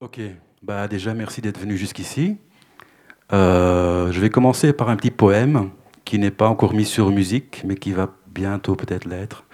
Ok, bah déjà merci d'être venu jusqu'ici. Euh, je vais commencer par un petit poème qui n'est pas encore mis sur musique, mais qui va bientôt peut-être l'être,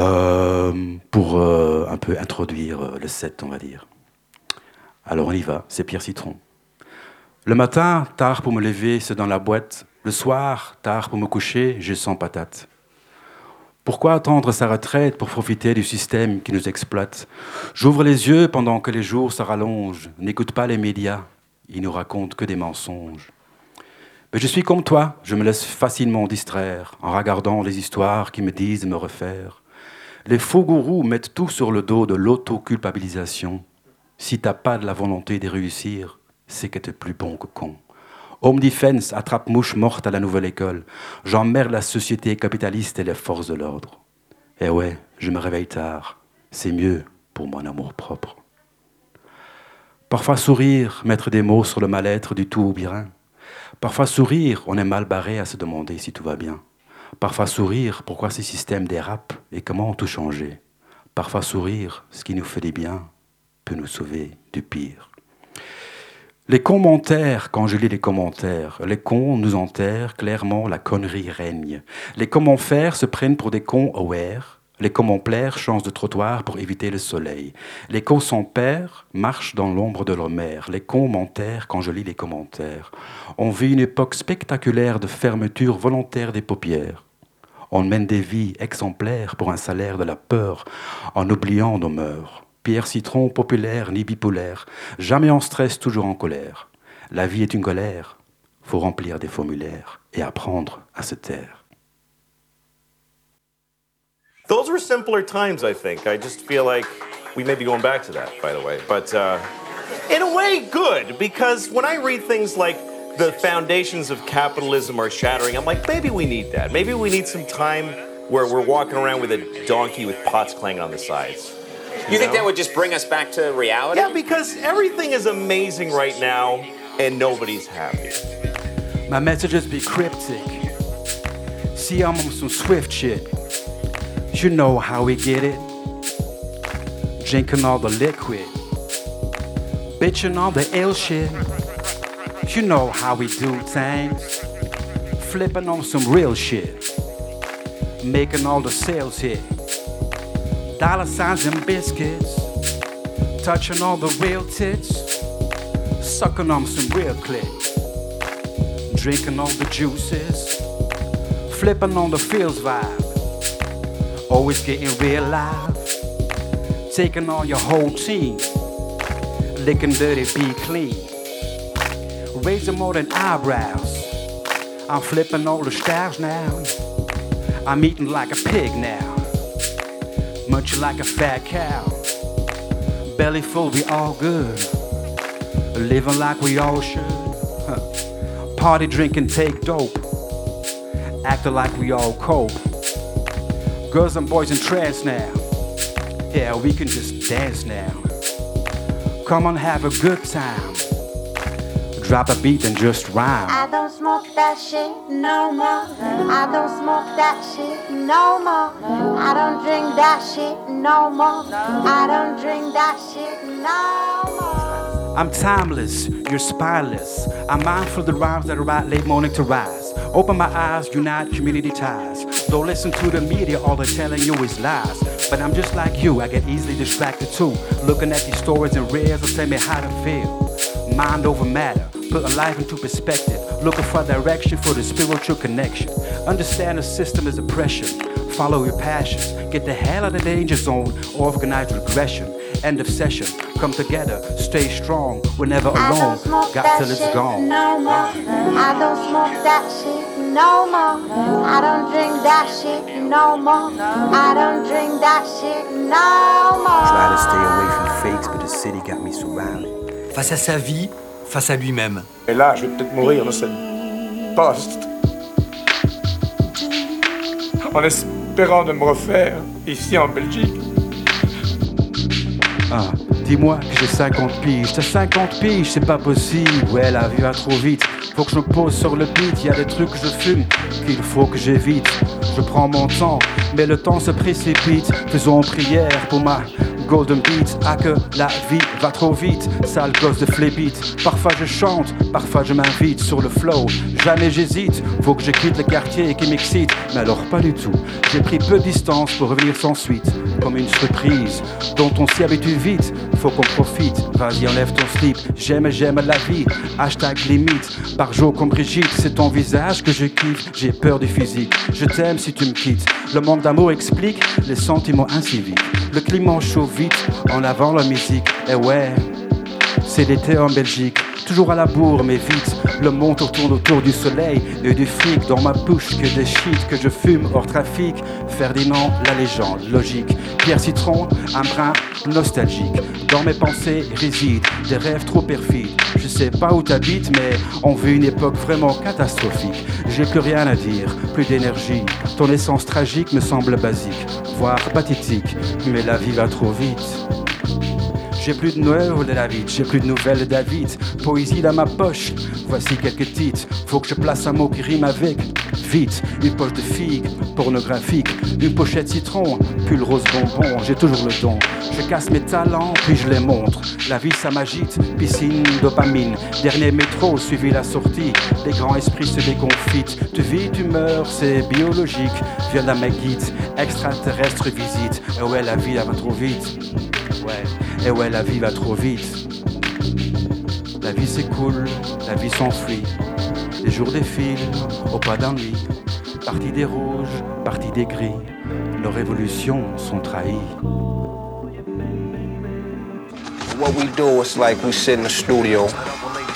euh, pour euh, un peu introduire le set, on va dire. Alors on y va, c'est Pierre Citron. Le matin, tard pour me lever, c'est dans la boîte. Le soir, tard pour me coucher, j'ai sans patate. Pourquoi attendre sa retraite pour profiter du système qui nous exploite? J'ouvre les yeux pendant que les jours se rallongent. N'écoute pas les médias, ils nous racontent que des mensonges. Mais je suis comme toi, je me laisse facilement distraire en regardant les histoires qui me disent me refaire. Les faux gourous mettent tout sur le dos de l'autoculpabilisation. Si t'as pas de la volonté de réussir, c'est que t'es plus bon que con. Home Defense attrape mouche morte à la nouvelle école. J'emmerde la société capitaliste et les forces de l'ordre. Eh ouais, je me réveille tard. C'est mieux pour mon amour propre. Parfois sourire, mettre des mots sur le mal-être du tout ou bien. Parfois sourire, on est mal barré à se demander si tout va bien. Parfois sourire, pourquoi ces systèmes dérapent et comment tout changer. Parfois sourire, ce qui nous fait du bien peut nous sauver du pire. Les commentaires, quand je lis les commentaires, les cons nous enterrent, clairement la connerie règne. Les comment faire se prennent pour des cons aware. Les comment plaire changent de trottoir pour éviter le soleil. Les cons sans père marchent dans l'ombre de leur mère. Les cons m'enterrent quand je lis les commentaires. On vit une époque spectaculaire de fermeture volontaire des paupières. On mène des vies exemplaires pour un salaire de la peur en oubliant nos mœurs. Pierre Citron, populaire ni bipolaire, jamais en stress, toujours en colère. La vie est une colère, faut remplir des formulaires et apprendre à se taire. Those were simpler times, I think. I just feel like we may be going back to that, by the way. But uh, in a way, good, because when I read things like the foundations of capitalism are shattering, I'm like, maybe we need that. Maybe we need some time where we're walking around with a donkey with pots clanging on the sides. You think that would just bring us back to reality? Yeah, because everything is amazing right now and nobody's happy. My messages be cryptic. See, I'm on some swift shit. You know how we get it. Drinking all the liquid. Bitching all the ill shit. You know how we do things. Flipping on some real shit. Making all the sales hit dollar signs and biscuits, touching all the real tits, sucking on some real clit, drinking all the juices, flipping on the feels vibe, always getting real live, taking on your whole team, licking dirty, be clean, raising more than eyebrows. I'm flipping all the styles now. I'm eating like a pig now munching like a fat cow. Belly full, we all good. Living like we all should. Party and take dope. Acting like we all cope. Girls and boys in trance now. Yeah, we can just dance now. Come on, have a good time. Drop a beat and just rhyme. I don't smoke that shit no more. I don't smoke that shit no more. I don't drink that shit no more. I don't drink that shit no more. I'm timeless, you're spineless. I'm mindful of the rhymes that are right late morning to rise. Open my eyes, unite community ties. Don't listen to the media, all they're telling you is lies. But I'm just like you, I get easily distracted too. Looking at these stories and reels will tell me how to feel. Mind over matter, putting life into perspective. Looking for direction for the spiritual connection. Understand the system is oppression. Follow your passions. Get the hell out of the danger zone. Organize regression. End of session. Come together. Stay strong. We're never alone. Got till it's gone. No more. I don't smoke that shit no more. I don't drink that shit no more. I don't drink that shit no more. Try to stay away from fakes, but the city got me surrounded. Face à sa vie, face à lui-même. Et là, je vais peut-être mourir dans cette poste. En espérant de me refaire ici en Belgique. Ah, dis-moi que j'ai 50 piges. T'as 50 piges, c'est pas possible. Ouais, la vie va trop vite. Faut que je me pose sur le beat. Y a des trucs que je fume qu'il faut que j'évite. Je prends mon temps, mais le temps se précipite. Faisons prière pour ma Golden Beat, ah que la vie va trop vite, sale gosse de flébite. Parfois je chante, parfois je m'invite sur le flow. Jamais j'hésite, faut que je quitte le quartier qui m'excite. Mais alors pas du tout, j'ai pris peu de distance pour revenir sans suite. Comme une surprise dont on s'y habitue vite, faut qu'on profite. Vas-y, enlève ton slip, j'aime, j'aime la vie. Hashtag limite, par jour comme Brigitte, c'est ton visage que je kiffe. J'ai peur du physique, je t'aime si tu me quittes. Le manque d'amour explique les sentiments inciviques. Le climat chaud en avant la musique. Et ouais, c'est l'été en Belgique. Toujours à la bourre, mais vite, le monde tourne autour du soleil et du fric dans ma bouche que des shit que je fume hors trafic. Ferdinand, la légende, logique. Pierre Citron, un brin nostalgique. Dans mes pensées résident des rêves trop perfides. Je sais pas où t'habites, mais on vit une époque vraiment catastrophique. J'ai plus rien à dire, plus d'énergie. Ton essence tragique me semble basique, voire pathétique, mais la vie va trop vite. J'ai plus de nouvelles de David, j'ai plus de nouvelles de David. Poésie dans ma poche, voici quelques titres. Faut que je place un mot qui rime avec. Vite, une poche de figue, pornographique, une pochette citron, pull rose bonbon, j'ai toujours le don. Je casse mes talents, puis je les montre. La vie ça m'agite, piscine, dopamine. Dernier métro, suivi la sortie. Les grands esprits se déconfitent. Tu vis, tu meurs, c'est biologique. Viens d'un mec guide, extraterrestre visite. Ouais, la vie elle va trop vite. Ouais, et ouais, la vie va trop vite. La vie s'écoule, la vie s'enfuit. Les jours défilent, au pas d'ennui. Partie des rouges, partie des gris. Nos révolutions sont trahies. What we do is like we sit in the studio,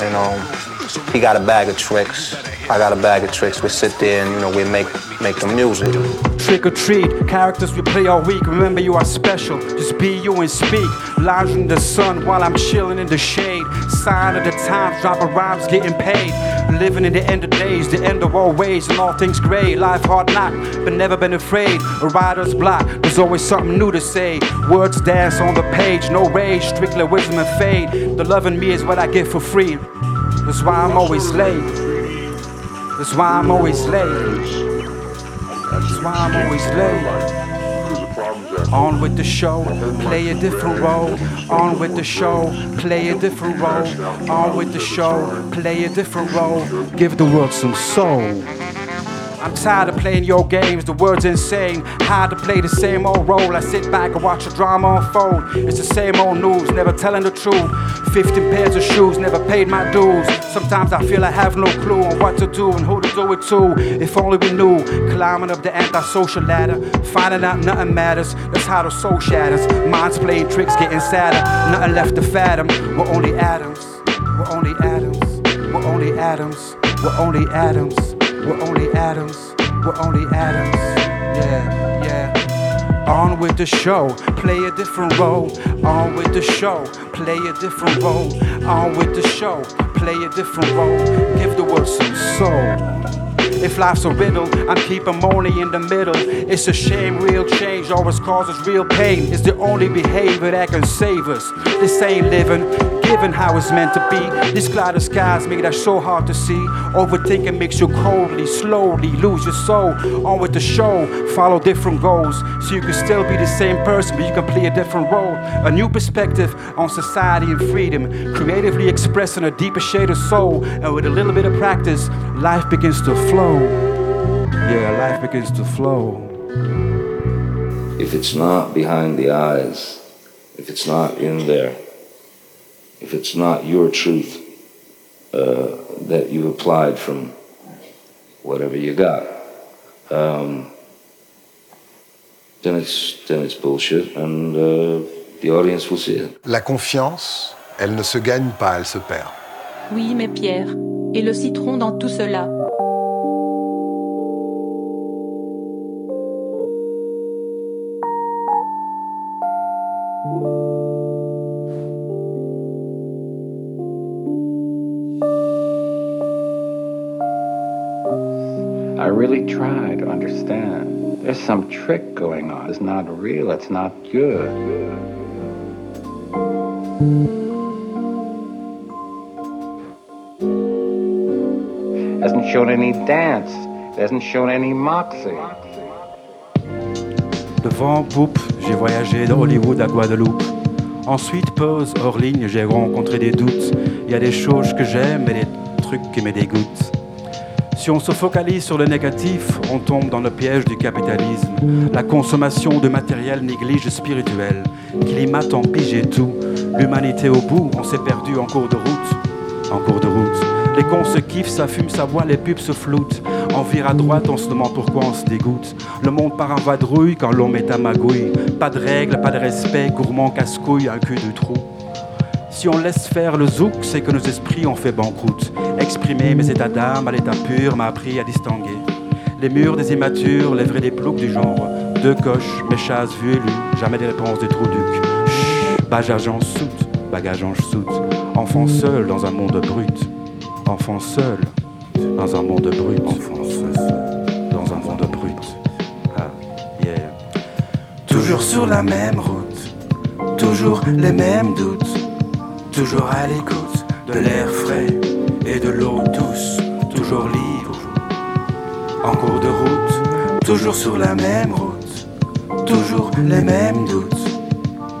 and um, he got a bag of tricks. I got a bag of tricks. We sit there and you know we make make the music. Trick or treat, characters we play all week. Remember, you are special. Just be you and speak. Lounge in the sun while I'm chilling in the shade. Sign of the times, dropping rhymes, getting paid. Living in the end of days, the end of all ways, and all things gray. Life hard knock, but never been afraid. A writer's block, there's always something new to say. Words dance on the page, no rage, strictly wisdom and fade. The love in me is what I get for free. That's why I'm always late. That's why I'm always late. That's why I'm always late. On with the show, play a different role. On with the show, play a different role. On with the show, play a different role. Give the world some soul. I'm tired of playing your games, the word's insane. Hard to play the same old role. I sit back and watch the drama unfold. It's the same old news, never telling the truth. 15 pairs of shoes, never paid my dues. Sometimes I feel I have no clue on what to do and who to do it to. If only we knew. Climbing up the antisocial ladder, finding out nothing matters. That's how the soul shatters. Minds playing tricks, getting sadder. Nothing left to fathom. We're only atoms. We're only atoms. We're only atoms. We're only atoms. We're only atoms. We're only atoms. Yeah, yeah. On with the show, play a different role. On with the show, play a different role. On with the show, play a different role. Give the world some soul. If life's a riddle, I'm keeping money in the middle. It's a shame, real change always causes real pain. It's the only behavior that can save us. This ain't living, given how it's meant to be. These clouded skies make that so hard to see. Overthinking makes you coldly, slowly lose your soul. On with the show, follow different goals. So you can still be the same person, but you can play a different role. A new perspective on society and freedom. Creatively expressing a deeper shade of soul. And with a little bit of practice, life begins to flow. Yeah, life begins to flow. If it's not behind the eyes, if it's not in there, if it's not your truth uh, that you applied from whatever you got, um, then it's then it's bullshit, and uh, the audience will see it. La confiance, elle ne se gagne pas, elle se perd. Oui, mais Pierre, et le citron dans tout cela? Understand. There's some trick going on. It's not real. It's not good. Hasn't shown any dance. Hasn't shown any moxie. Devant Poupe, j'ai voyagé de Hollywood à Guadeloupe. Ensuite, pause, hors ligne, j'ai rencontré des doutes. Il y a des choses que j'aime et des trucs qui me dégoûtent. Si on se focalise sur le négatif, on tombe dans le piège du capitalisme. La consommation de matériel néglige spirituel. Climat empige et tout. L'humanité au bout, on s'est perdu en cours de route. En cours de route. Les cons se kiffent, ça fume, ça boit, les pubs se floutent. On vire à droite, on se demande pourquoi on se dégoûte. Le monde part en vadrouille quand l'homme est à magouille. Pas de règles, pas de respect, gourmand casse-couille, un cul de trou. Si on laisse faire le zouk, c'est que nos esprits ont fait banqueroute. Exprimer mes états d'âme à l'état pur m'a appris à distinguer. Les murs des immatures lèveraient des ploucs du genre. Deux coches, mes chasses vues et lues, jamais des réponses du trou duc. Chut, bagage en soute, bagage en soute. Enfant seul dans un monde brut. Enfant seul dans un monde brut. Enfant seul dans un monde brut. Ah, yeah. Toujours sur la même route, toujours les mêmes doutes. Toujours à l'écoute de l'air frais et de l'eau douce, toujours libre. En cours de route, toujours sur la même route, toujours les mêmes doutes.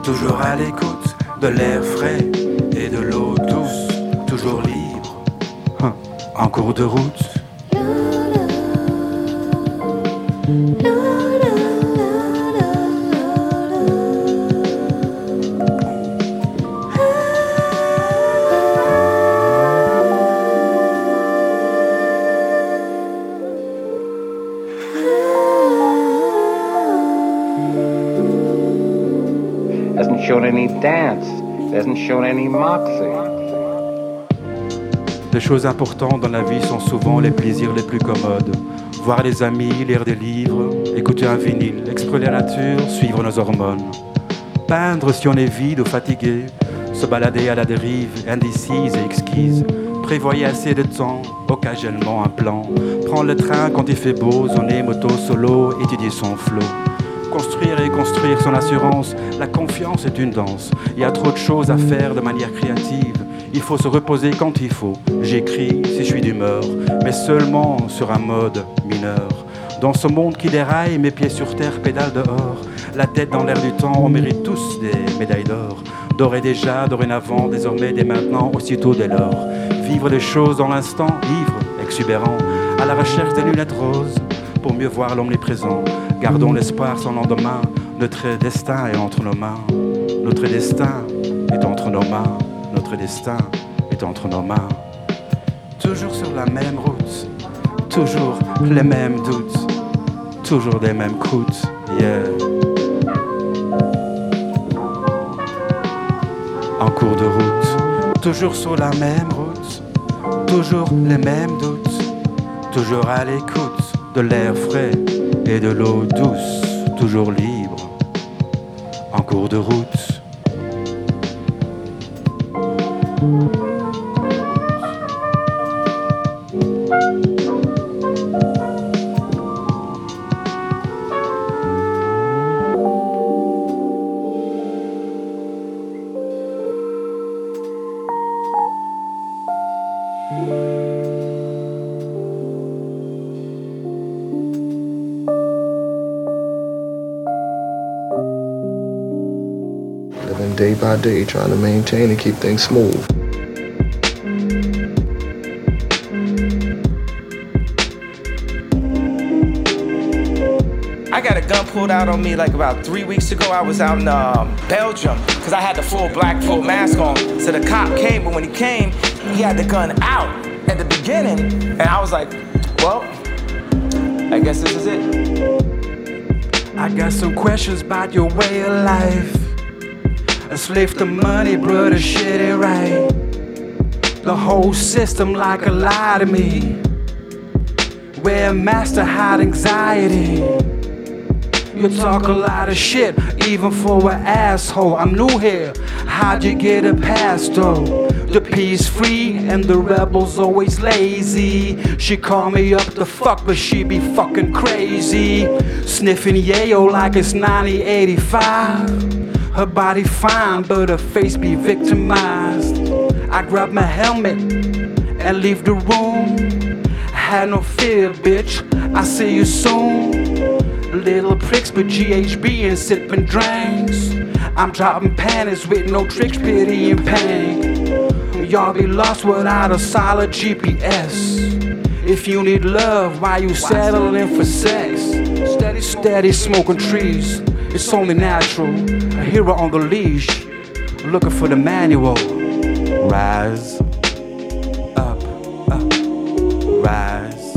Toujours à l'écoute de l'air frais et de l'eau douce, toujours libre. Hein, En cours de route. Moxie. Les choses importantes dans la vie sont souvent les plaisirs les plus commodes. Voir les amis, lire des livres, écouter un vinyle, explorer la nature, suivre nos hormones. Peindre si on est vide ou fatigué, se balader à la dérive, indécise et exquise. Prévoyez assez de temps, occasionnellement un plan. Prendre le train quand il fait beau, zoner moto solo, étudier son flot. Construire et construire son assurance, la confiance est une danse. Il y a trop de choses à faire de manière créative. Il faut se reposer quand il faut. J'écris si je suis d'humeur, mais seulement sur un mode mineur. Dans ce monde qui déraille, mes pieds sur terre pédalent dehors. La tête dans l'air du temps, on mérite tous des médailles d'or. D'or et déjà, dorénavant, désormais, dès maintenant, aussitôt dès lors. Vivre les choses dans l'instant, ivre, exubérant, à la recherche des lunettes roses, pour mieux voir l'omniprésent. Gardons l'espoir sans lendemain, notre destin est entre nos mains. Notre destin est entre nos mains. Notre destin est entre nos mains. Toujours sur la même route, toujours les mêmes doutes, toujours des mêmes croûtes. Yeah. En cours de route, toujours sur la même route, toujours les mêmes doutes, toujours à l'écoute de l'air frais et de l'eau douce, toujours libre. En cours de route. Day by day, trying to maintain and keep things smooth. I got a gun pulled out on me like about three weeks ago. I was out in um, Belgium because I had the full black full mask on. So the cop came, but when he came, he had the gun out at the beginning, and I was like, "Well, I guess this is it." I got some questions about your way of life. A slave to money, brother, shit ain't right. The whole system like a lie to me. Where master hide anxiety. You talk a lot of shit, even for an asshole. I'm new here. How'd you get a pass though? The peace free and the rebels always lazy. She call me up to fuck, but she be fucking crazy. Sniffing yayo like it's 1985. Her body fine, but her face be victimized. I grab my helmet and leave the room. Had no fear, bitch. I see you soon. Little pricks with GHB and sipping drinks. I'm dropping panties with no tricks, pity and pain. Y'all be lost without a solid GPS. If you need love, why you settling for sex? Steady, steady smoking trees. It's only natural. A hero on the leash, looking for the manual. Rise up, up, rise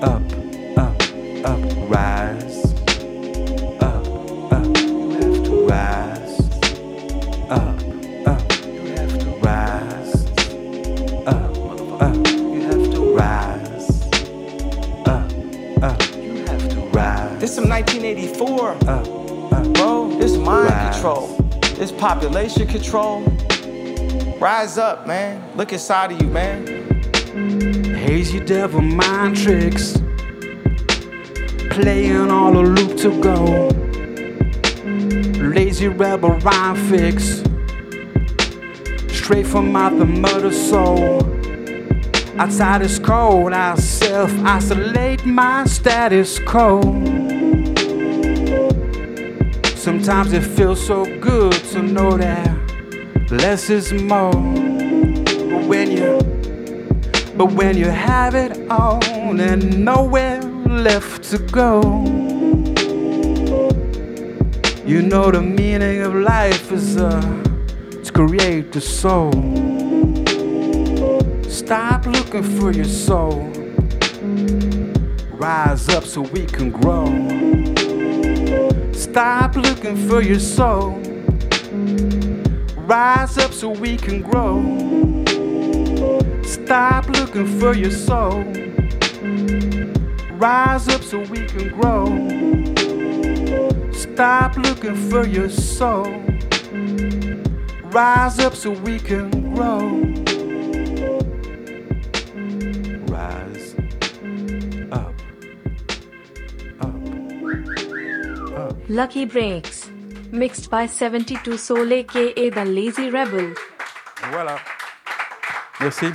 up, population control. Rise up, man. Look inside of you, man. Hazy devil mind tricks. Playing all the loop to go. Lazy rebel rhyme fix. Straight from out the murder soul. Outside is cold, I self isolate my status quo. Sometimes it feels so good to know that less is more. But when you but when you have it all and nowhere left to go, you know the meaning of life is uh, to create the soul. Stop looking for your soul. Rise up so we can grow. Stop looking for your soul. Rise up so we can grow. Stop looking for your soul. Rise up so we can grow. Stop looking for your soul. Rise up so we can grow. Lucky Breaks. Mixed by 72 Soul aka The Lazy Rebel. Voilà. Merci.